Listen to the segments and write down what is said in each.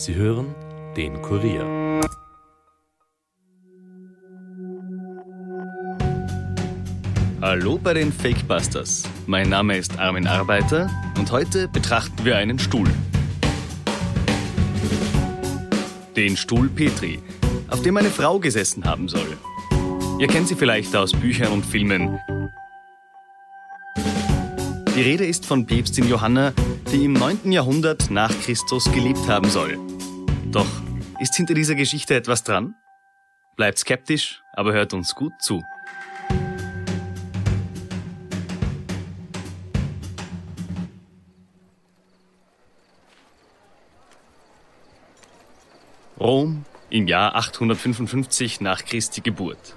Sie hören den Kurier. Hallo bei den Fakebusters. Mein Name ist Armin Arbeiter und heute betrachten wir einen Stuhl. Den Stuhl Petri, auf dem eine Frau gesessen haben soll. Ihr kennt sie vielleicht aus Büchern und Filmen. Die Rede ist von Päpstin Johanna, die im 9. Jahrhundert nach Christus gelebt haben soll. Doch ist hinter dieser Geschichte etwas dran? Bleibt skeptisch, aber hört uns gut zu. Rom im Jahr 855 nach Christi Geburt.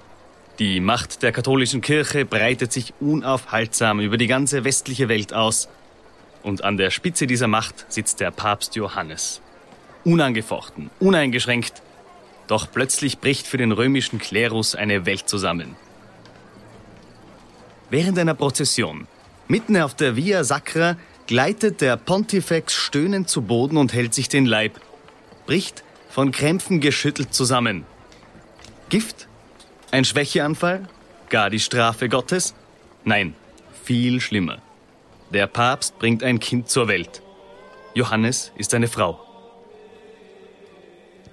Die Macht der katholischen Kirche breitet sich unaufhaltsam über die ganze westliche Welt aus. Und an der Spitze dieser Macht sitzt der Papst Johannes. Unangefochten, uneingeschränkt. Doch plötzlich bricht für den römischen Klerus eine Welt zusammen. Während einer Prozession, mitten auf der Via Sacra, gleitet der Pontifex stöhnend zu Boden und hält sich den Leib, bricht von Krämpfen geschüttelt zusammen. Gift? Ein Schwächeanfall? Gar die Strafe Gottes? Nein, viel schlimmer. Der Papst bringt ein Kind zur Welt. Johannes ist eine Frau.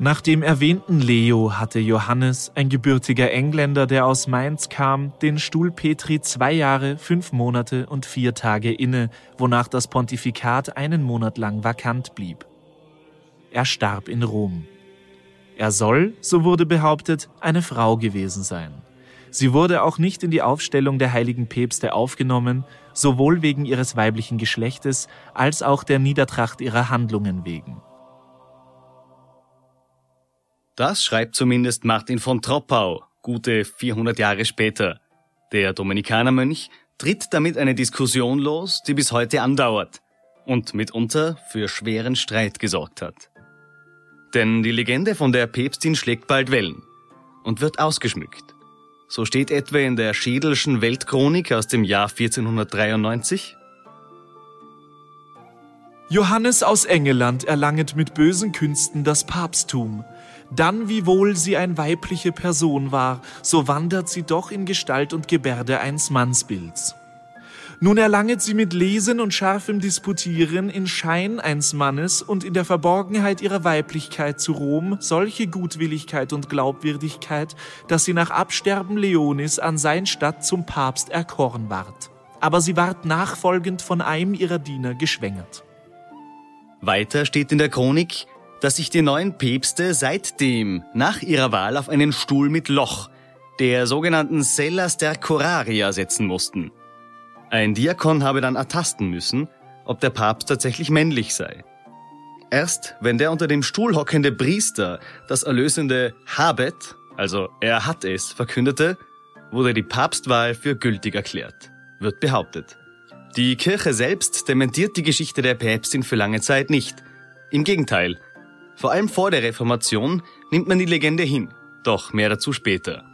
Nach dem erwähnten Leo hatte Johannes, ein gebürtiger Engländer, der aus Mainz kam, den Stuhl Petri zwei Jahre, fünf Monate und vier Tage inne, wonach das Pontifikat einen Monat lang vakant blieb. Er starb in Rom. Er soll, so wurde behauptet, eine Frau gewesen sein. Sie wurde auch nicht in die Aufstellung der heiligen Päpste aufgenommen, sowohl wegen ihres weiblichen Geschlechtes als auch der Niedertracht ihrer Handlungen wegen. Das schreibt zumindest Martin von Troppau, gute 400 Jahre später. Der Dominikanermönch tritt damit eine Diskussion los, die bis heute andauert und mitunter für schweren Streit gesorgt hat. Denn die Legende von der Päpstin schlägt bald Wellen und wird ausgeschmückt. So steht etwa in der Schädelschen Weltchronik aus dem Jahr 1493. Johannes aus Engeland erlanget mit bösen Künsten das Papsttum. Dann, wiewohl sie ein weibliche Person war, so wandert sie doch in Gestalt und Gebärde eines Mannsbilds. Nun erlanget sie mit Lesen und scharfem Disputieren in Schein eines Mannes und in der Verborgenheit ihrer Weiblichkeit zu Rom solche Gutwilligkeit und Glaubwürdigkeit, dass sie nach Absterben Leonis an sein Stadt zum Papst erkoren ward. Aber sie ward nachfolgend von einem ihrer Diener geschwängert. Weiter steht in der Chronik, dass sich die neuen Päpste seitdem nach ihrer Wahl auf einen Stuhl mit Loch, der sogenannten Cellas der Coraria, setzen mussten. Ein Diakon habe dann ertasten müssen, ob der Papst tatsächlich männlich sei. Erst wenn der unter dem Stuhl hockende Priester das erlösende Habet, also er hat es, verkündete, wurde die Papstwahl für gültig erklärt, wird behauptet. Die Kirche selbst dementiert die Geschichte der Päpstin für lange Zeit nicht. Im Gegenteil, vor allem vor der Reformation nimmt man die Legende hin, doch mehr dazu später.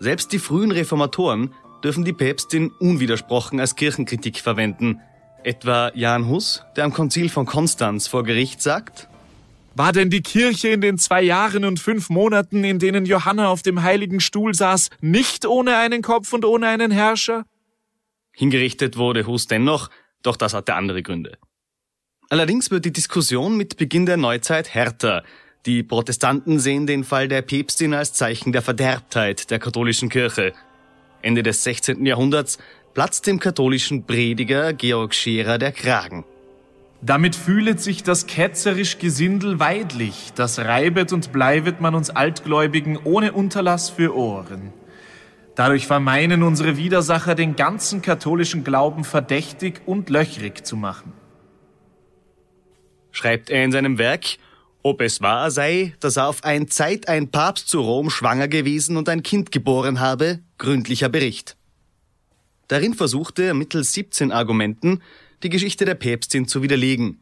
Selbst die frühen Reformatoren dürfen die Päpstin unwidersprochen als Kirchenkritik verwenden. Etwa Jan Hus, der am Konzil von Konstanz vor Gericht sagt, war denn die Kirche in den zwei Jahren und fünf Monaten, in denen Johanna auf dem heiligen Stuhl saß, nicht ohne einen Kopf und ohne einen Herrscher? Hingerichtet wurde Hus dennoch, doch das hatte andere Gründe. Allerdings wird die Diskussion mit Beginn der Neuzeit härter. Die Protestanten sehen den Fall der Päpstin als Zeichen der Verderbtheit der katholischen Kirche Ende des 16. Jahrhunderts platzt dem katholischen Prediger Georg Scherer der Kragen. Damit fühlet sich das ketzerisch Gesindel weidlich, das reibet und bleibet man uns Altgläubigen ohne Unterlass für Ohren. Dadurch vermeinen unsere Widersacher den ganzen katholischen Glauben verdächtig und löchrig zu machen. Schreibt er in seinem Werk, ob es wahr sei, dass er auf ein Zeit ein Papst zu Rom schwanger gewesen und ein Kind geboren habe, gründlicher Bericht. Darin versuchte er mittels 17 Argumenten die Geschichte der Päpstin zu widerlegen.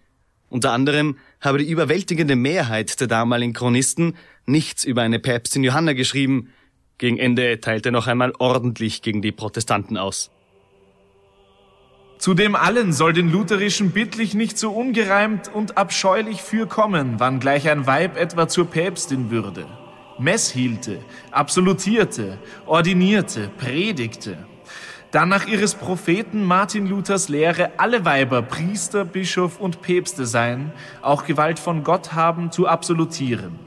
Unter anderem habe die überwältigende Mehrheit der damaligen Chronisten nichts über eine Päpstin Johanna geschrieben. Gegen Ende teilte er noch einmal ordentlich gegen die Protestanten aus. Zu dem allen soll den lutherischen bittlich nicht so ungereimt und abscheulich fürkommen, wann gleich ein Weib etwa zur Päpstin würde. Mess hielte, absolutierte, ordinierte, predigte. Dann nach ihres Propheten Martin Luthers Lehre alle Weiber Priester, Bischof und Päpste seien, auch Gewalt von Gott haben zu absolutieren.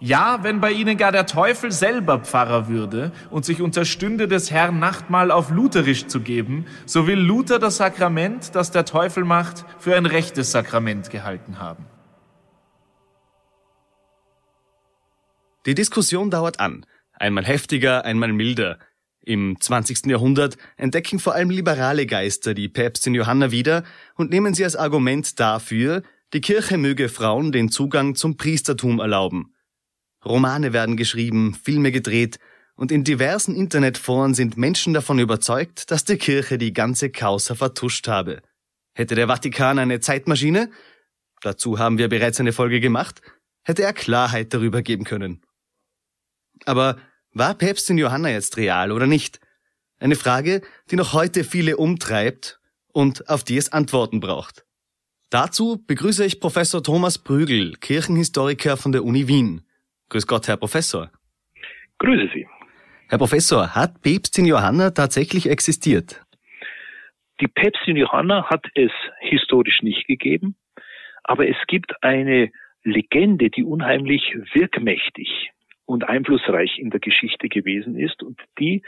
Ja, wenn bei ihnen gar der Teufel selber Pfarrer würde und sich unterstünde des Herrn Nachtmahl auf Lutherisch zu geben, so will Luther das Sakrament, das der Teufel macht, für ein rechtes Sakrament gehalten haben. Die Diskussion dauert an, einmal heftiger, einmal milder. Im 20. Jahrhundert entdecken vor allem liberale Geister die Päpstin Johanna wieder und nehmen sie als Argument dafür, die Kirche möge Frauen den Zugang zum Priestertum erlauben. Romane werden geschrieben, Filme gedreht und in diversen Internetforen sind Menschen davon überzeugt, dass die Kirche die ganze Causa vertuscht habe. Hätte der Vatikan eine Zeitmaschine? Dazu haben wir bereits eine Folge gemacht. Hätte er Klarheit darüber geben können. Aber war Päpstin Johanna jetzt real oder nicht? Eine Frage, die noch heute viele umtreibt und auf die es Antworten braucht. Dazu begrüße ich Professor Thomas Prügel, Kirchenhistoriker von der Uni Wien. Grüß Gott, Herr Professor. Grüße Sie. Herr Professor, hat Päpstin Johanna tatsächlich existiert? Die Päpstin Johanna hat es historisch nicht gegeben, aber es gibt eine Legende, die unheimlich wirkmächtig und einflussreich in der Geschichte gewesen ist und die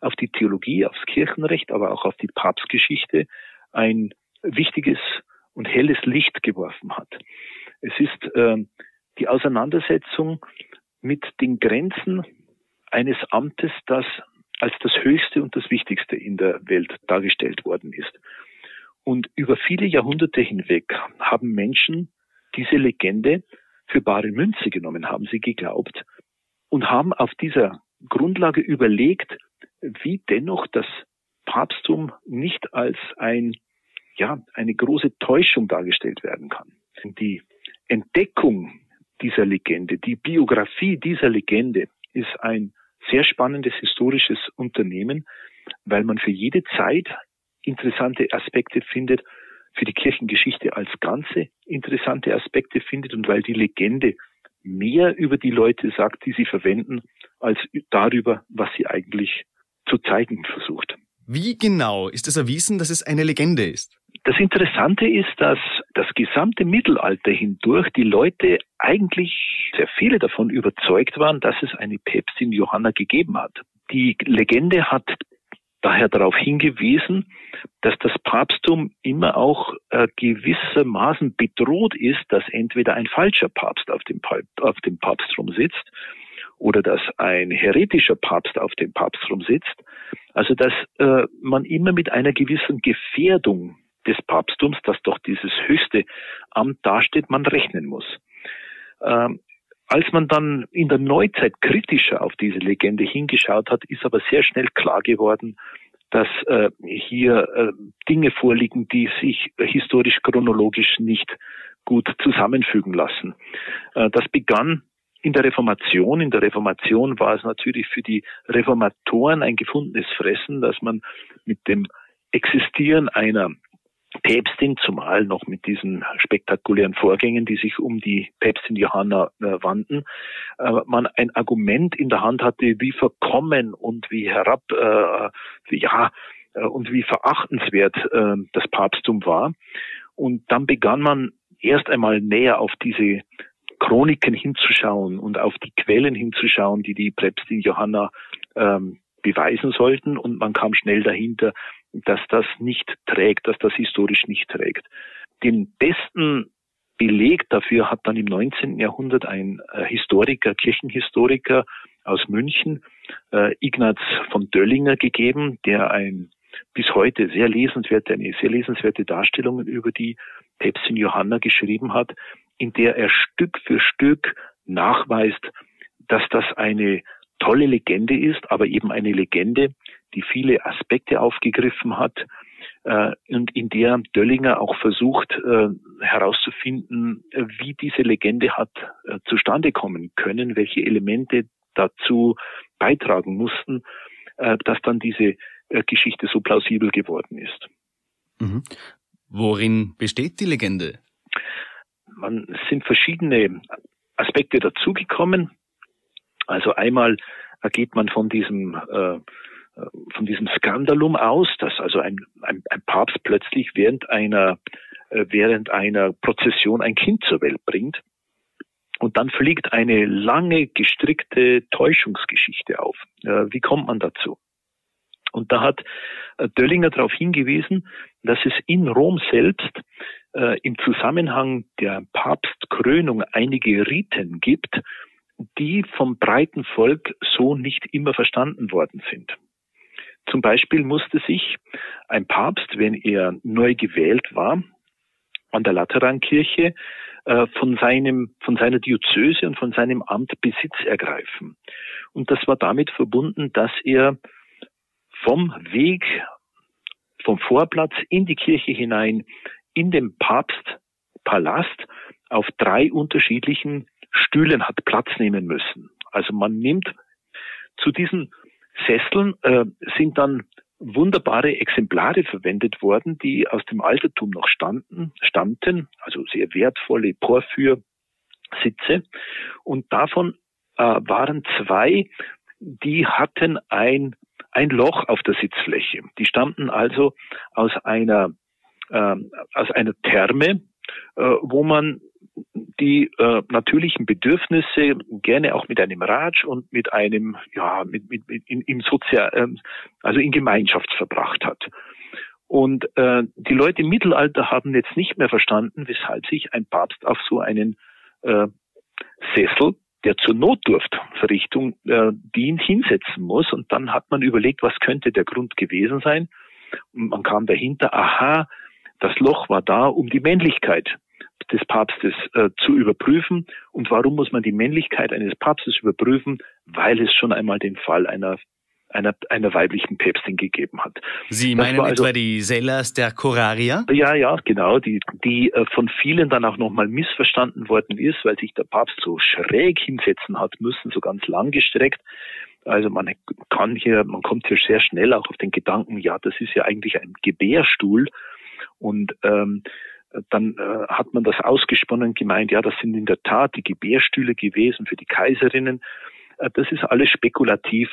auf die Theologie, aufs Kirchenrecht, aber auch auf die Papstgeschichte ein wichtiges und helles Licht geworfen hat. Es ist äh, die Auseinandersetzung mit den Grenzen eines Amtes, das als das Höchste und das Wichtigste in der Welt dargestellt worden ist. Und über viele Jahrhunderte hinweg haben Menschen diese Legende für bare Münze genommen, haben sie geglaubt und haben auf dieser Grundlage überlegt, wie dennoch das Papsttum nicht als ein, ja, eine große Täuschung dargestellt werden kann. Die Entdeckung dieser Legende. Die Biografie dieser Legende ist ein sehr spannendes historisches Unternehmen, weil man für jede Zeit interessante Aspekte findet, für die Kirchengeschichte als Ganze interessante Aspekte findet und weil die Legende mehr über die Leute sagt, die sie verwenden, als darüber, was sie eigentlich zu zeigen versucht. Wie genau ist es erwiesen, dass es eine Legende ist? Das Interessante ist, dass das gesamte Mittelalter hindurch die Leute eigentlich sehr viele davon überzeugt waren, dass es eine Päpstin Johanna gegeben hat. Die Legende hat daher darauf hingewiesen, dass das Papsttum immer auch äh, gewissermaßen bedroht ist, dass entweder ein falscher Papst auf dem, auf dem Papstrum sitzt oder dass ein heretischer Papst auf dem Papstrum sitzt. Also dass äh, man immer mit einer gewissen Gefährdung des Papsttums, das doch dieses höchste Amt dasteht, man rechnen muss. Ähm, als man dann in der Neuzeit kritischer auf diese Legende hingeschaut hat, ist aber sehr schnell klar geworden, dass äh, hier äh, Dinge vorliegen, die sich historisch chronologisch nicht gut zusammenfügen lassen. Äh, das begann in der Reformation. In der Reformation war es natürlich für die Reformatoren ein gefundenes Fressen, dass man mit dem Existieren einer Päpstin, zumal noch mit diesen spektakulären Vorgängen, die sich um die Päpstin Johanna äh, wandten, äh, man ein Argument in der Hand hatte, wie verkommen und wie herab, äh, ja, äh, und wie verachtenswert äh, das Papsttum war. Und dann begann man erst einmal näher auf diese Chroniken hinzuschauen und auf die Quellen hinzuschauen, die die Päpstin Johanna ähm, beweisen sollten. Und man kam schnell dahinter, dass das nicht trägt, dass das historisch nicht trägt. Den besten Beleg dafür hat dann im 19. Jahrhundert ein äh, Historiker, Kirchenhistoriker aus München, äh, Ignaz von Döllinger gegeben, der ein bis heute sehr lesenswerte, eine sehr lesenswerte Darstellung über die Päpstin Johanna geschrieben hat, in der er Stück für Stück nachweist, dass das eine tolle Legende ist, aber eben eine Legende, die viele Aspekte aufgegriffen hat äh, und in der Döllinger auch versucht äh, herauszufinden, wie diese Legende hat äh, zustande kommen können, welche Elemente dazu beitragen mussten, äh, dass dann diese äh, Geschichte so plausibel geworden ist. Mhm. Worin besteht die Legende? Man es sind verschiedene Aspekte dazugekommen. Also einmal geht man von diesem äh, von diesem Skandalum aus, dass also ein, ein, ein Papst plötzlich während einer äh, während einer Prozession ein Kind zur Welt bringt. Und dann fliegt eine lange gestrickte Täuschungsgeschichte auf. Äh, wie kommt man dazu? Und da hat äh, Döllinger darauf hingewiesen, dass es in Rom selbst äh, im Zusammenhang der Papstkrönung einige Riten gibt, die vom breiten Volk so nicht immer verstanden worden sind. Zum Beispiel musste sich ein Papst, wenn er neu gewählt war, an der Laterankirche äh, von seinem, von seiner Diözese und von seinem Amt Besitz ergreifen. Und das war damit verbunden, dass er vom Weg, vom Vorplatz in die Kirche hinein, in den Papstpalast auf drei unterschiedlichen Stühlen hat Platz nehmen müssen. Also man nimmt zu diesen Sesseln äh, sind dann wunderbare Exemplare verwendet worden, die aus dem Altertum noch standen, stammten, also sehr wertvolle Porphyrsitze. Und davon äh, waren zwei, die hatten ein, ein Loch auf der Sitzfläche. Die stammten also aus einer, äh, aus einer Therme, äh, wo man die äh, natürlichen Bedürfnisse gerne auch mit einem Ratsch und mit einem, ja, mit, mit, mit in, im Sozial, äh, also in Gemeinschaft verbracht hat. Und äh, die Leute im Mittelalter haben jetzt nicht mehr verstanden, weshalb sich ein Papst auf so einen äh, Sessel, der zur Notdurftverrichtung äh, dient, hinsetzen muss. Und dann hat man überlegt, was könnte der Grund gewesen sein. Und man kam dahinter, aha, das Loch war da, um die Männlichkeit des Papstes äh, zu überprüfen. Und warum muss man die Männlichkeit eines Papstes überprüfen? Weil es schon einmal den Fall einer einer, einer weiblichen Päpstin gegeben hat. Sie meinen also, etwa die Sellas der Coraria? Ja, ja, genau, die, die äh, von vielen dann auch nochmal missverstanden worden ist, weil sich der Papst so schräg hinsetzen hat müssen, so ganz langgestreckt. Also man kann hier, man kommt hier sehr schnell auch auf den Gedanken, ja, das ist ja eigentlich ein Gebärstuhl. Und ähm, dann äh, hat man das ausgesponnen gemeint, ja, das sind in der Tat die Gebärstühle gewesen für die Kaiserinnen. Äh, das ist alles spekulativ.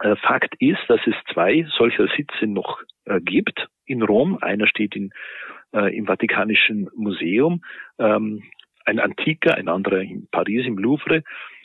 Äh, Fakt ist, dass es zwei solcher Sitze noch äh, gibt in Rom. Einer steht in, äh, im Vatikanischen Museum, ähm, ein antiker, ein anderer in Paris im Louvre.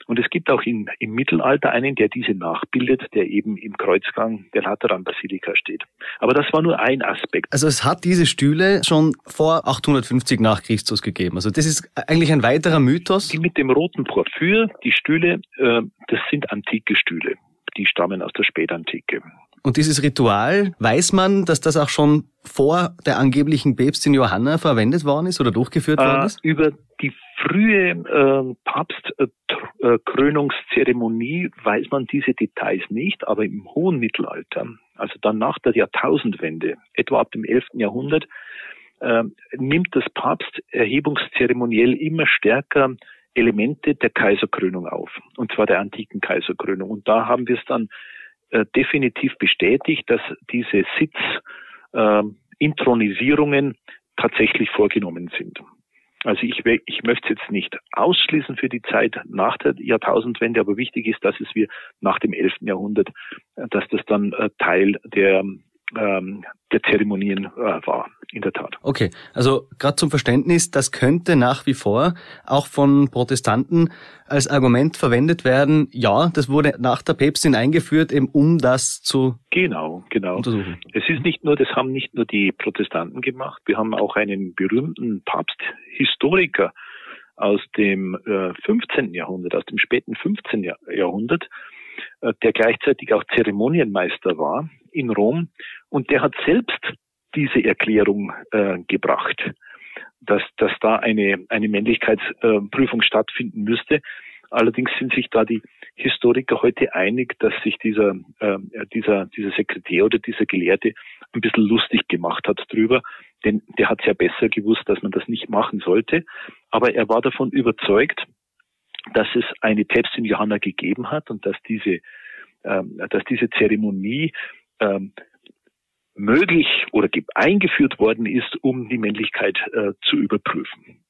Und es gibt auch in, im Mittelalter einen, der diese nachbildet, der eben im Kreuzgang der Lateranbasilika steht. Aber das war nur ein Aspekt. Also es hat diese Stühle schon vor 850 nach Christus gegeben. Also das ist eigentlich ein weiterer Mythos. Die mit dem roten Porphyr, die Stühle, äh, das sind antike Stühle. Die stammen aus der Spätantike. Und dieses Ritual, weiß man, dass das auch schon vor der angeblichen Päpstin Johanna verwendet worden ist oder durchgeführt worden äh, ist? Äh, über die frühe äh, Papstkrönungszeremonie weiß man diese Details nicht, aber im hohen Mittelalter, also dann nach der Jahrtausendwende, etwa ab dem 11. Jahrhundert, äh, nimmt das Papsterhebungszeremoniell immer stärker Elemente der Kaiserkrönung auf, und zwar der antiken Kaiserkrönung. Und da haben wir es dann äh, definitiv bestätigt, dass diese Sitzintronisierungen äh, tatsächlich vorgenommen sind. Also ich, ich möchte es jetzt nicht ausschließen für die Zeit nach der Jahrtausendwende, aber wichtig ist, dass es wir nach dem 11. Jahrhundert, äh, dass das dann äh, Teil der ähm, der Zeremonien äh, war, in der Tat. Okay, also gerade zum Verständnis, das könnte nach wie vor auch von Protestanten als Argument verwendet werden, ja, das wurde nach der Päpstin eingeführt, eben um das zu genau, genau. untersuchen. Es ist nicht nur, das haben nicht nur die Protestanten gemacht, wir haben auch einen berühmten Papsthistoriker aus dem äh, 15. Jahrhundert, aus dem späten 15. Jahrhundert, der gleichzeitig auch Zeremonienmeister war in Rom und der hat selbst diese Erklärung äh, gebracht, dass, dass da eine, eine Männlichkeitsprüfung äh, stattfinden müsste. Allerdings sind sich da die Historiker heute einig, dass sich dieser, äh, dieser, dieser Sekretär oder dieser Gelehrte ein bisschen lustig gemacht hat drüber, denn der hat ja besser gewusst, dass man das nicht machen sollte. Aber er war davon überzeugt, dass es eine Päpstin Johanna gegeben hat und dass diese, ähm, dass diese Zeremonie ähm, möglich oder eingeführt worden ist, um die Männlichkeit äh, zu überprüfen.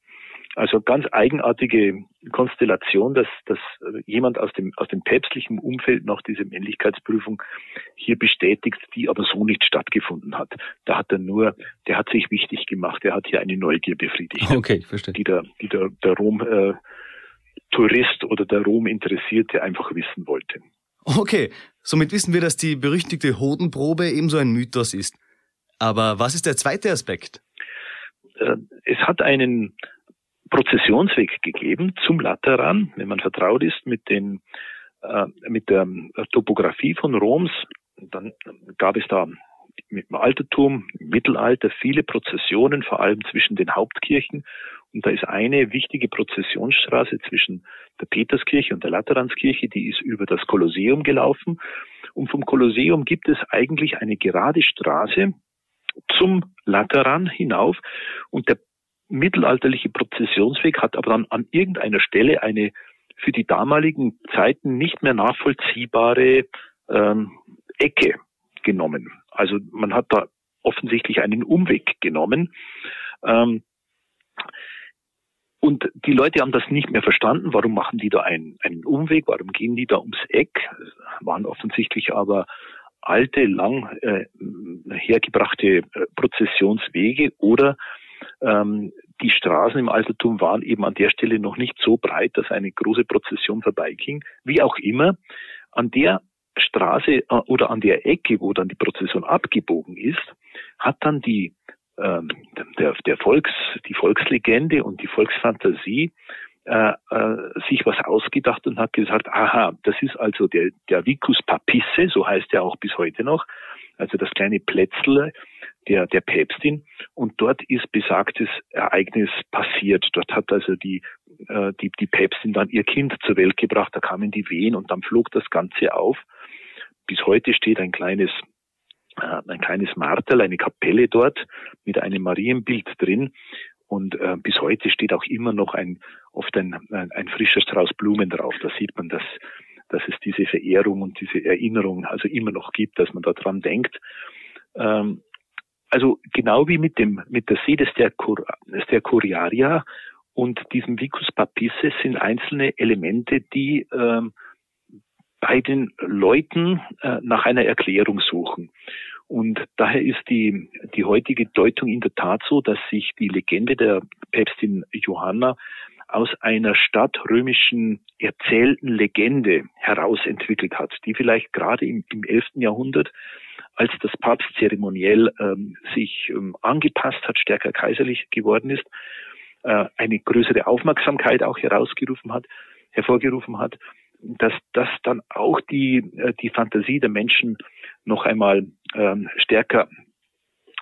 Also ganz eigenartige Konstellation, dass, dass jemand aus dem, aus dem päpstlichen Umfeld noch diese Männlichkeitsprüfung hier bestätigt, die aber so nicht stattgefunden hat. Da hat er nur, der hat sich wichtig gemacht, der hat hier eine Neugier befriedigt. Okay, verstehe. Die der, die der, der Rom, äh, Tourist oder der Rom Interessierte einfach wissen wollte. Okay, somit wissen wir, dass die berüchtigte Hodenprobe ebenso ein Mythos ist. Aber was ist der zweite Aspekt? Äh, es hat einen Prozessionsweg gegeben zum Lateran, wenn man vertraut ist mit den äh, mit der Topografie von Roms, dann gab es da mit dem Altertum, im Mittelalter viele Prozessionen, vor allem zwischen den Hauptkirchen. Und da ist eine wichtige Prozessionsstraße zwischen der Peterskirche und der Lateranskirche, die ist über das Kolosseum gelaufen. Und vom Kolosseum gibt es eigentlich eine gerade Straße zum Lateran hinauf. Und der mittelalterliche Prozessionsweg hat aber dann an irgendeiner Stelle eine für die damaligen Zeiten nicht mehr nachvollziehbare ähm, Ecke genommen. Also man hat da offensichtlich einen Umweg genommen. Ähm, und die Leute haben das nicht mehr verstanden. Warum machen die da einen, einen Umweg? Warum gehen die da ums Eck? Waren offensichtlich aber alte, lang äh, hergebrachte äh, Prozessionswege oder ähm, die Straßen im Altertum waren eben an der Stelle noch nicht so breit, dass eine große Prozession vorbeiging. Wie auch immer, an der Straße äh, oder an der Ecke, wo dann die Prozession abgebogen ist, hat dann die ähm, der, der Volks, die Volkslegende und die Volksfantasie äh, äh, sich was ausgedacht und hat gesagt, aha, das ist also der, der Vicus Papisse, so heißt er auch bis heute noch, also das kleine Plätzle der, der Päpstin. Und dort ist besagtes Ereignis passiert. Dort hat also die, äh, die, die Päpstin dann ihr Kind zur Welt gebracht. Da kamen die Wehen und dann flog das Ganze auf. Bis heute steht ein kleines ein kleines Martel, eine Kapelle dort mit einem Marienbild drin. Und äh, bis heute steht auch immer noch ein, oft ein, ein, ein frischer Strauß Blumen drauf. Da sieht man, dass, dass es diese Verehrung und diese Erinnerung also immer noch gibt, dass man daran denkt. Ähm, also genau wie mit dem mit der See des der, der Curiaria und diesem Vicus Papisses sind einzelne Elemente, die ähm, bei den Leuten äh, nach einer Erklärung suchen. Und daher ist die, die heutige Deutung in der Tat so, dass sich die Legende der Päpstin Johanna aus einer stadtrömischen erzählten Legende herausentwickelt hat, die vielleicht gerade im, im 11. Jahrhundert, als das Papst zeremoniell ähm, sich ähm, angepasst hat, stärker kaiserlich geworden ist, äh, eine größere Aufmerksamkeit auch herausgerufen hat, hervorgerufen hat dass das dann auch die, äh, die Fantasie der Menschen noch einmal ähm, stärker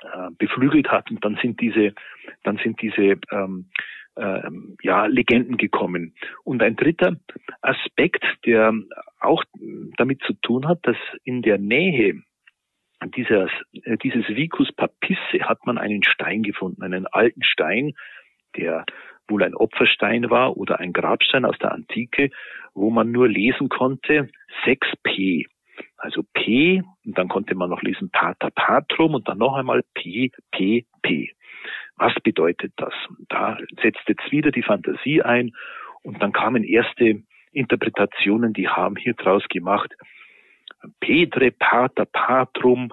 äh, beflügelt hat und dann sind diese, dann sind diese ähm, äh, ja, Legenden gekommen. Und ein dritter Aspekt, der auch damit zu tun hat, dass in der Nähe dieses, äh, dieses Vicus Papisse hat man einen Stein gefunden, einen alten Stein, der wohl ein Opferstein war oder ein Grabstein aus der Antike, wo man nur lesen konnte 6p. Also P, und dann konnte man noch lesen Pater Patrum und dann noch einmal P, P, P. Was bedeutet das? Da setzt jetzt wieder die Fantasie ein und dann kamen erste Interpretationen, die haben hier draus gemacht. Petre Pater Patrum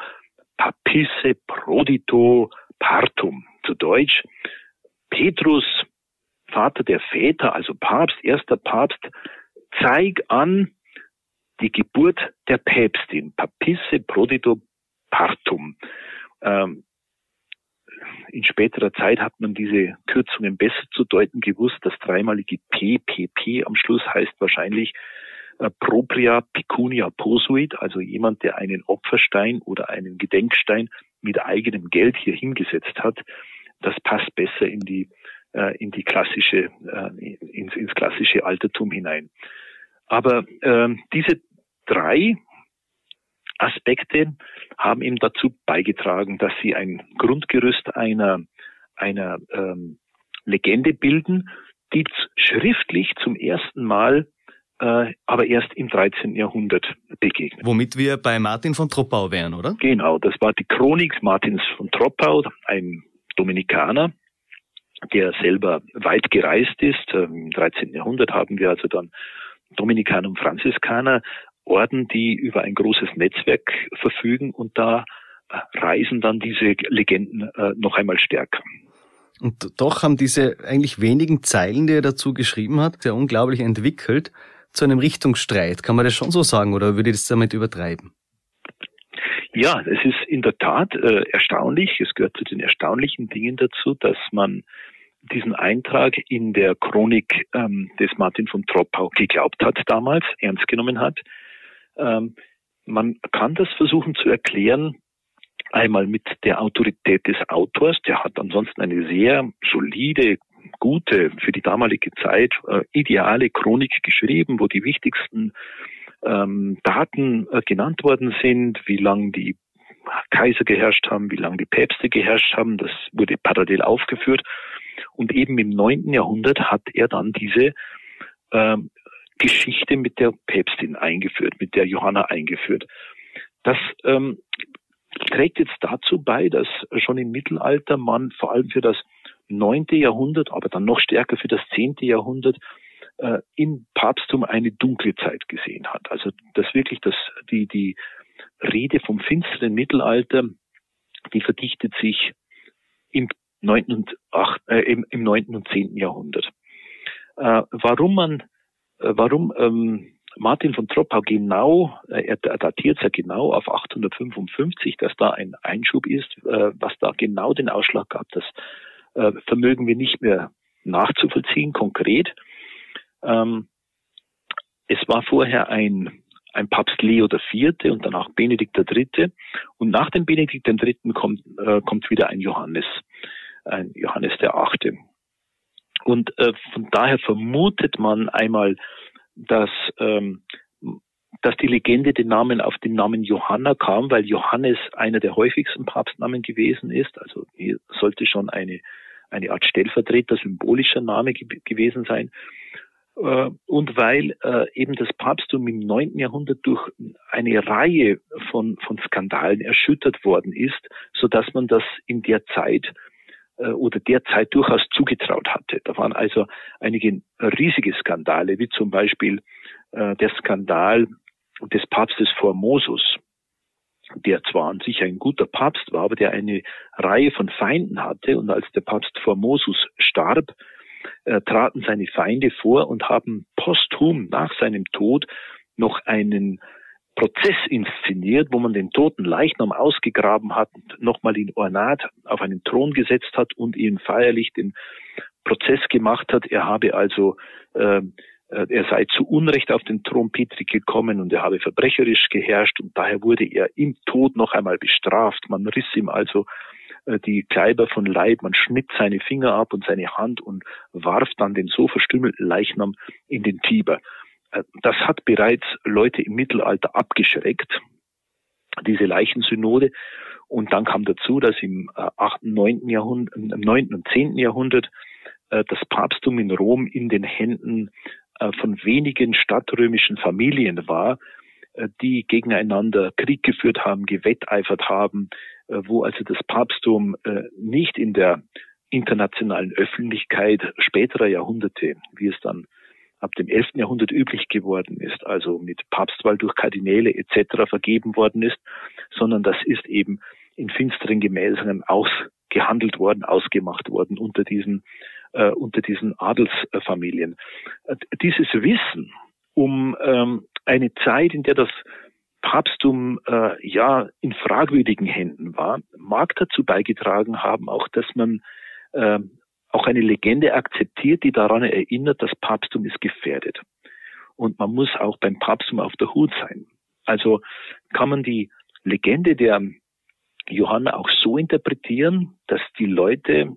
Papisse Prodito Partum. Zu Deutsch, Petrus Vater der Väter, also Papst, erster Papst, zeig an die Geburt der Päpstin, Papisse Prodito Partum. Ähm, in späterer Zeit hat man diese Kürzungen besser zu deuten gewusst. Das dreimalige PPP am Schluss heißt wahrscheinlich äh, Propria Pecunia Posuit, also jemand, der einen Opferstein oder einen Gedenkstein mit eigenem Geld hier hingesetzt hat. Das passt besser in die äh, in die klassische, äh, ins, ins klassische Altertum hinein. Aber äh, diese drei Aspekte haben eben dazu beigetragen, dass sie ein Grundgerüst einer, einer ähm, Legende bilden, die schriftlich zum ersten Mal äh, aber erst im 13. Jahrhundert begegnet. Womit wir bei Martin von Troppau wären, oder? Genau, das war die Chronik Martins von Troppau, ein Dominikaner, der selber weit gereist ist. Ähm, Im 13. Jahrhundert haben wir also dann Dominikaner und Franziskaner, Orden, die über ein großes Netzwerk verfügen und da äh, reisen dann diese Legenden äh, noch einmal stärker. Und doch haben diese eigentlich wenigen Zeilen, die er dazu geschrieben hat, sehr unglaublich entwickelt zu einem Richtungsstreit. Kann man das schon so sagen oder würde ich das damit übertreiben? Ja, es ist in der Tat äh, erstaunlich. Es gehört zu den erstaunlichen Dingen dazu, dass man diesen Eintrag in der Chronik ähm, des Martin von Troppau geglaubt hat damals, ernst genommen hat. Ähm, man kann das versuchen zu erklären, einmal mit der Autorität des Autors, der hat ansonsten eine sehr solide, gute, für die damalige Zeit äh, ideale Chronik geschrieben, wo die wichtigsten ähm, Daten äh, genannt worden sind, wie lange die Kaiser geherrscht haben, wie lange die Päpste geherrscht haben, das wurde parallel aufgeführt. Und eben im neunten Jahrhundert hat er dann diese ähm, Geschichte mit der Päpstin eingeführt, mit der Johanna eingeführt. Das ähm, trägt jetzt dazu bei, dass schon im Mittelalter man vor allem für das neunte Jahrhundert, aber dann noch stärker für das zehnte Jahrhundert äh, im Papsttum eine dunkle Zeit gesehen hat. Also dass wirklich das, die, die Rede vom finsteren Mittelalter, die verdichtet sich im neunten und, ach, äh, im, im 9. und zehnten Jahrhundert. Äh, warum man, äh, warum ähm, Martin von Troppau genau, äh, er datiert ja genau auf 855, dass da ein Einschub ist, äh, was da genau den Ausschlag gab, das äh, vermögen wir nicht mehr nachzuvollziehen, konkret. Ähm, es war vorher ein, ein Papst Leo IV. und danach Benedikt III. Und nach dem Benedikt III. kommt, äh, kommt wieder ein Johannes, ein Johannes der Achte. Und äh, von daher vermutet man einmal, dass, ähm, dass die Legende den Namen auf den Namen Johanna kam, weil Johannes einer der häufigsten Papstnamen gewesen ist. Also hier sollte schon eine, eine Art Stellvertreter, symbolischer Name ge gewesen sein. Äh, und weil äh, eben das Papsttum im neunten Jahrhundert durch eine Reihe von, von Skandalen erschüttert worden ist, so dass man das in der Zeit oder derzeit durchaus zugetraut hatte. Da waren also einige riesige Skandale, wie zum Beispiel äh, der Skandal des Papstes Formosus, der zwar an sich ein guter Papst war, aber der eine Reihe von Feinden hatte. Und als der Papst Formosus starb, äh, traten seine Feinde vor und haben posthum nach seinem Tod noch einen Prozess inszeniert, wo man den toten Leichnam ausgegraben hat, nochmal in Ornat auf einen Thron gesetzt hat und ihn feierlich den Prozess gemacht hat. Er habe also, ähm, äh, er sei zu Unrecht auf den Thron Petri gekommen und er habe verbrecherisch geherrscht und daher wurde er im Tod noch einmal bestraft. Man riss ihm also äh, die Kleiber von Leib, man schnitt seine Finger ab und seine Hand und warf dann den so verstümmelten Leichnam in den Tiber. Äh, das hat bereits Leute im Mittelalter abgeschreckt, diese Leichensynode. Und dann kam dazu, dass im 8., 9. Jahrhundert, im 9. und 10. Jahrhundert äh, das Papsttum in Rom in den Händen äh, von wenigen stadtrömischen Familien war, die gegeneinander Krieg geführt haben, gewetteifert haben, wo also das Papsttum nicht in der internationalen Öffentlichkeit späterer Jahrhunderte, wie es dann ab dem 11. Jahrhundert üblich geworden ist, also mit Papstwahl durch Kardinäle etc. vergeben worden ist, sondern das ist eben in finsteren Gemäßen ausgehandelt worden, ausgemacht worden unter diesen, äh, unter diesen Adelsfamilien. Dieses Wissen um ähm, eine Zeit, in der das Papsttum äh, ja in fragwürdigen Händen war, mag dazu beigetragen haben, auch dass man äh, auch eine Legende akzeptiert, die daran erinnert, das Papsttum ist gefährdet. Und man muss auch beim Papsttum auf der Hut sein. Also kann man die Legende der Johanna auch so interpretieren, dass die Leute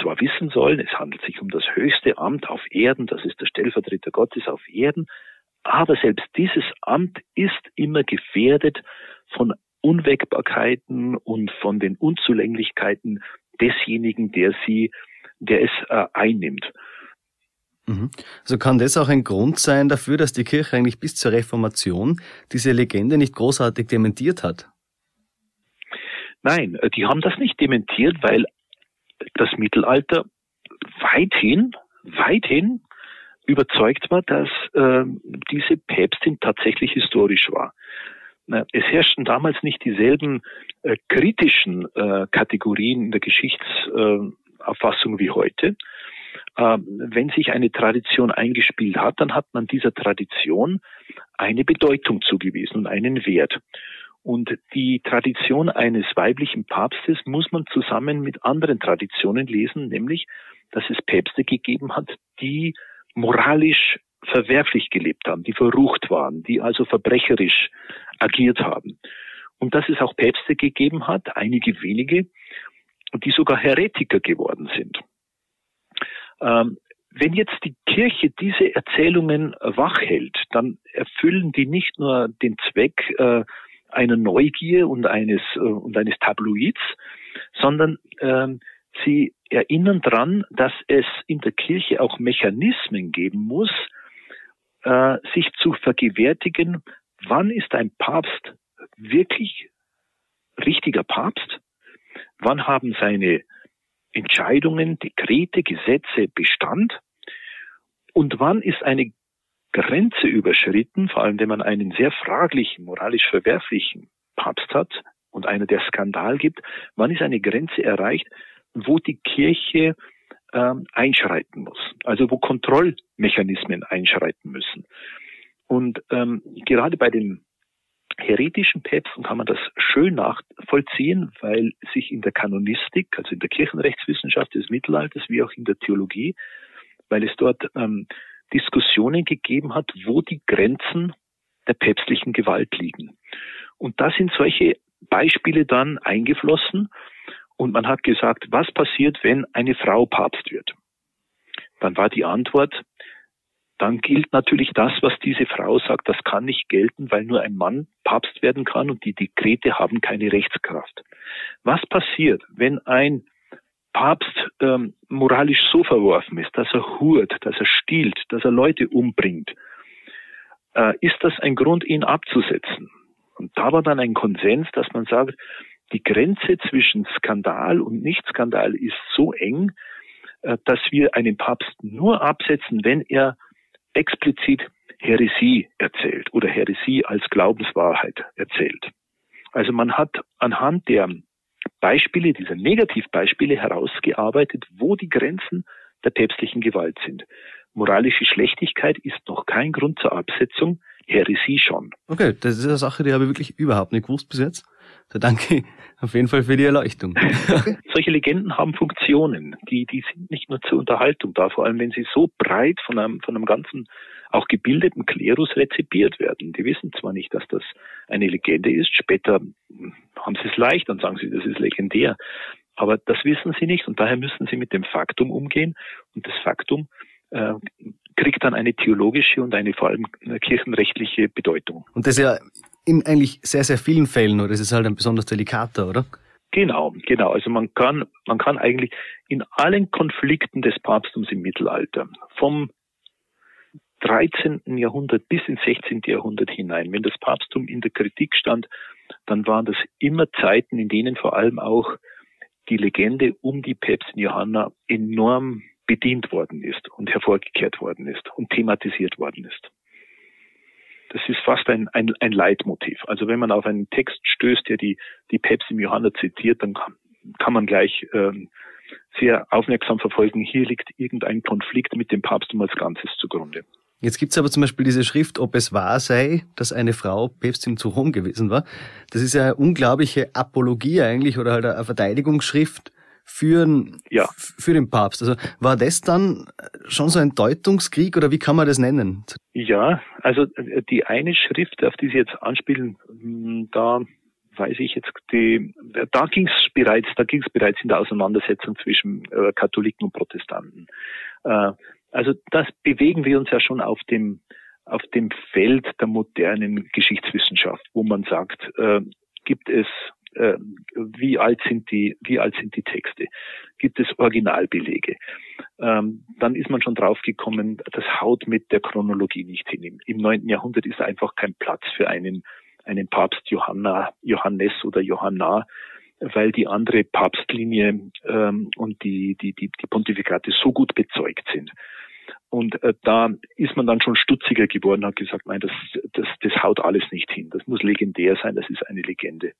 zwar wissen sollen, es handelt sich um das höchste Amt auf Erden, das ist der Stellvertreter Gottes auf Erden, aber selbst dieses Amt ist immer gefährdet von Unwägbarkeiten und von den Unzulänglichkeiten desjenigen, der sie der es äh, einnimmt. Mhm. Also kann das auch ein Grund sein dafür, dass die Kirche eigentlich bis zur Reformation diese Legende nicht großartig dementiert hat? Nein, äh, die haben das nicht dementiert, weil das Mittelalter weithin, weithin überzeugt war, dass äh, diese Päpstin tatsächlich historisch war. Es herrschten damals nicht dieselben äh, kritischen äh, Kategorien in der Geschichtsauffassung äh, wie heute. Ähm, wenn sich eine Tradition eingespielt hat, dann hat man dieser Tradition eine Bedeutung zugewiesen und einen Wert. Und die Tradition eines weiblichen Papstes muss man zusammen mit anderen Traditionen lesen, nämlich, dass es Päpste gegeben hat, die moralisch verwerflich gelebt haben, die verrucht waren, die also verbrecherisch agiert haben. Und dass es auch Päpste gegeben hat, einige wenige, die sogar Heretiker geworden sind. Ähm, wenn jetzt die Kirche diese Erzählungen wach hält, dann erfüllen die nicht nur den Zweck äh, einer Neugier und eines äh, und eines Tabloids, sondern ähm, sie erinnern daran, dass es in der Kirche auch Mechanismen geben muss, äh, sich zu vergewärtigen, wann ist ein Papst wirklich richtiger Papst? Wann haben seine Entscheidungen, Dekrete, Gesetze Bestand? Und wann ist eine Grenze überschritten, vor allem wenn man einen sehr fraglichen, moralisch verwerflichen Papst hat und einer, der Skandal gibt, wann ist eine Grenze erreicht, wo die Kirche ähm, einschreiten muss, also wo Kontrollmechanismen einschreiten müssen. Und ähm, gerade bei den heretischen Päpsten kann man das schön nachvollziehen, weil sich in der Kanonistik, also in der Kirchenrechtswissenschaft des Mittelalters wie auch in der Theologie, weil es dort ähm, Diskussionen gegeben hat, wo die Grenzen der päpstlichen Gewalt liegen. Und da sind solche Beispiele dann eingeflossen und man hat gesagt, was passiert, wenn eine Frau Papst wird? Dann war die Antwort, dann gilt natürlich das, was diese Frau sagt. Das kann nicht gelten, weil nur ein Mann Papst werden kann und die Dekrete haben keine Rechtskraft. Was passiert, wenn ein Papst ähm, moralisch so verworfen ist, dass er hurt, dass er stiehlt, dass er Leute umbringt? Äh, ist das ein Grund, ihn abzusetzen? Und da war dann ein Konsens, dass man sagt, die Grenze zwischen Skandal und Nicht-Skandal ist so eng, äh, dass wir einen Papst nur absetzen, wenn er explizit Häresie erzählt oder Häresie als Glaubenswahrheit erzählt. Also man hat anhand der Beispiele, dieser Negativbeispiele herausgearbeitet, wo die Grenzen der päpstlichen Gewalt sind. Moralische Schlechtigkeit ist noch kein Grund zur Absetzung, Häresie schon. Okay, das ist eine Sache, die habe ich wirklich überhaupt nicht gewusst bis jetzt. Da danke auf jeden Fall für die Erleuchtung. Solche Legenden haben Funktionen, die, die sind nicht nur zur Unterhaltung da, vor allem wenn sie so breit von einem, von einem ganzen, auch gebildeten Klerus rezipiert werden. Die wissen zwar nicht, dass das eine Legende ist, später haben sie es leicht, dann sagen sie, das ist legendär. Aber das wissen sie nicht und daher müssen sie mit dem Faktum umgehen und das Faktum äh, kriegt dann eine theologische und eine vor allem kirchenrechtliche Bedeutung. Und das ja in eigentlich sehr, sehr vielen Fällen, oder ist es halt ein besonders delikater, oder? Genau, genau. Also man kann, man kann eigentlich in allen Konflikten des Papsttums im Mittelalter, vom 13. Jahrhundert bis ins 16. Jahrhundert hinein, wenn das Papsttum in der Kritik stand, dann waren das immer Zeiten, in denen vor allem auch die Legende um die Päpstin Johanna enorm bedient worden ist und hervorgekehrt worden ist und thematisiert worden ist das ist fast ein, ein, ein Leitmotiv. Also wenn man auf einen Text stößt, der die, die Päpstin Johanna zitiert, dann kann, kann man gleich ähm, sehr aufmerksam verfolgen, hier liegt irgendein Konflikt mit dem Papsttum als Ganzes zugrunde. Jetzt gibt's aber zum Beispiel diese Schrift, ob es wahr sei, dass eine Frau Päpstin zu Rom gewesen war. Das ist ja eine unglaubliche Apologie eigentlich oder halt eine Verteidigungsschrift für, ja. für den Papst. Also war das dann schon so ein Deutungskrieg oder wie kann man das nennen? Ja, also äh, die eine Schrift, auf die Sie jetzt anspielen, hm, da weiß ich jetzt, die, da ging es bereits, da ging es bereits in der Auseinandersetzung zwischen äh, Katholiken und Protestanten. Äh, also das bewegen wir uns ja schon auf dem auf dem Feld der modernen Geschichtswissenschaft, wo man sagt, äh, gibt es äh, wie alt sind die, wie alt sind die Texte? Gibt es Originalbelege? Ähm, dann ist man schon draufgekommen, das haut mit der Chronologie nicht hin. Im, 9. Jahrhundert ist einfach kein Platz für einen, einen Papst Johanna, Johannes oder Johanna, weil die andere Papstlinie ähm, und die, die, die, die Pontifikate so gut bezeugt sind. Und äh, da ist man dann schon stutziger geworden, hat gesagt, nein, das, das, das haut alles nicht hin. Das muss legendär sein, das ist eine Legende.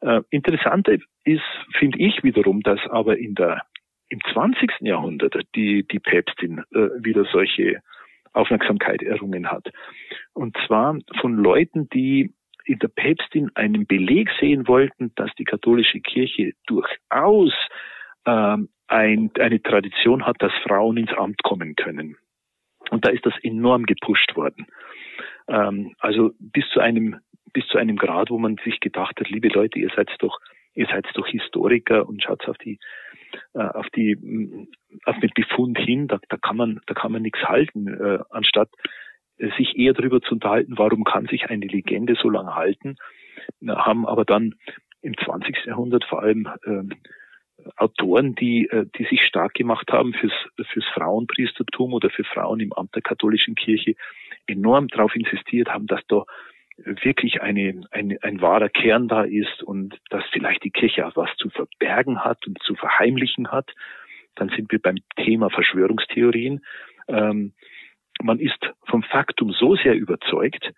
Äh, interessanter ist, finde ich wiederum, dass aber in der, im 20. Jahrhundert die, die Päpstin äh, wieder solche Aufmerksamkeit errungen hat. Und zwar von Leuten, die in der Päpstin einen Beleg sehen wollten, dass die katholische Kirche durchaus ähm, ein, eine Tradition hat, dass Frauen ins Amt kommen können. Und da ist das enorm gepusht worden. Ähm, also bis zu einem bis zu einem Grad, wo man sich gedacht hat, liebe Leute, ihr seid doch ihr seid doch Historiker und schaut auf die äh, auf die auf den Befund hin, da, da kann man da kann man nichts halten, äh, anstatt sich eher darüber zu unterhalten, warum kann sich eine Legende so lange halten, haben aber dann im 20. Jahrhundert vor allem äh, Autoren, die, äh, die sich stark gemacht haben fürs, fürs Frauenpriestertum oder für Frauen im Amt der katholischen Kirche, enorm darauf insistiert haben, dass da wirklich eine, eine, ein wahrer Kern da ist und dass vielleicht die Kirche auch was zu verbergen hat und zu verheimlichen hat. Dann sind wir beim Thema Verschwörungstheorien. Ähm, man ist vom Faktum so sehr überzeugt,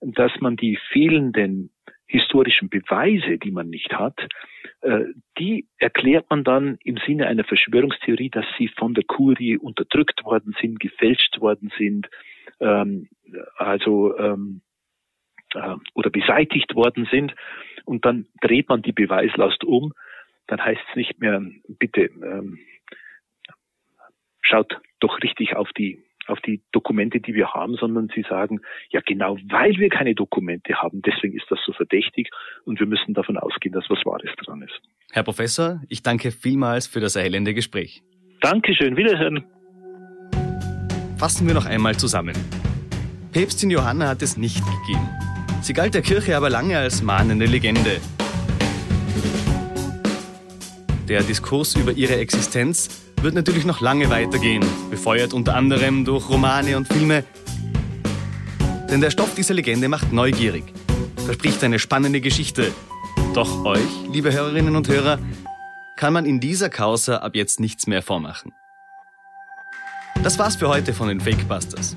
dass man die fehlenden historischen Beweise, die man nicht hat, äh, die erklärt man dann im Sinne einer Verschwörungstheorie, dass sie von der Kurie unterdrückt worden sind, gefälscht worden sind, ähm, also ähm, äh, oder beseitigt worden sind. Und dann dreht man die Beweislast um. Dann heißt es nicht mehr, bitte ähm, schaut doch richtig auf die auf die Dokumente, die wir haben, sondern sie sagen, ja genau, weil wir keine Dokumente haben, deswegen ist das so verdächtig und wir müssen davon ausgehen, dass was Wahres dran ist. Herr Professor, ich danke vielmals für das erhellende Gespräch. Dankeschön, wiederhören. Fassen wir noch einmal zusammen. Päpstin Johanna hat es nicht gegeben. Sie galt der Kirche aber lange als mahnende Legende. Der Diskurs über ihre Existenz wird natürlich noch lange weitergehen, befeuert unter anderem durch Romane und Filme. Denn der Stoff dieser Legende macht neugierig, verspricht eine spannende Geschichte. Doch euch, liebe Hörerinnen und Hörer, kann man in dieser Causa ab jetzt nichts mehr vormachen. Das war's für heute von den Fakebusters.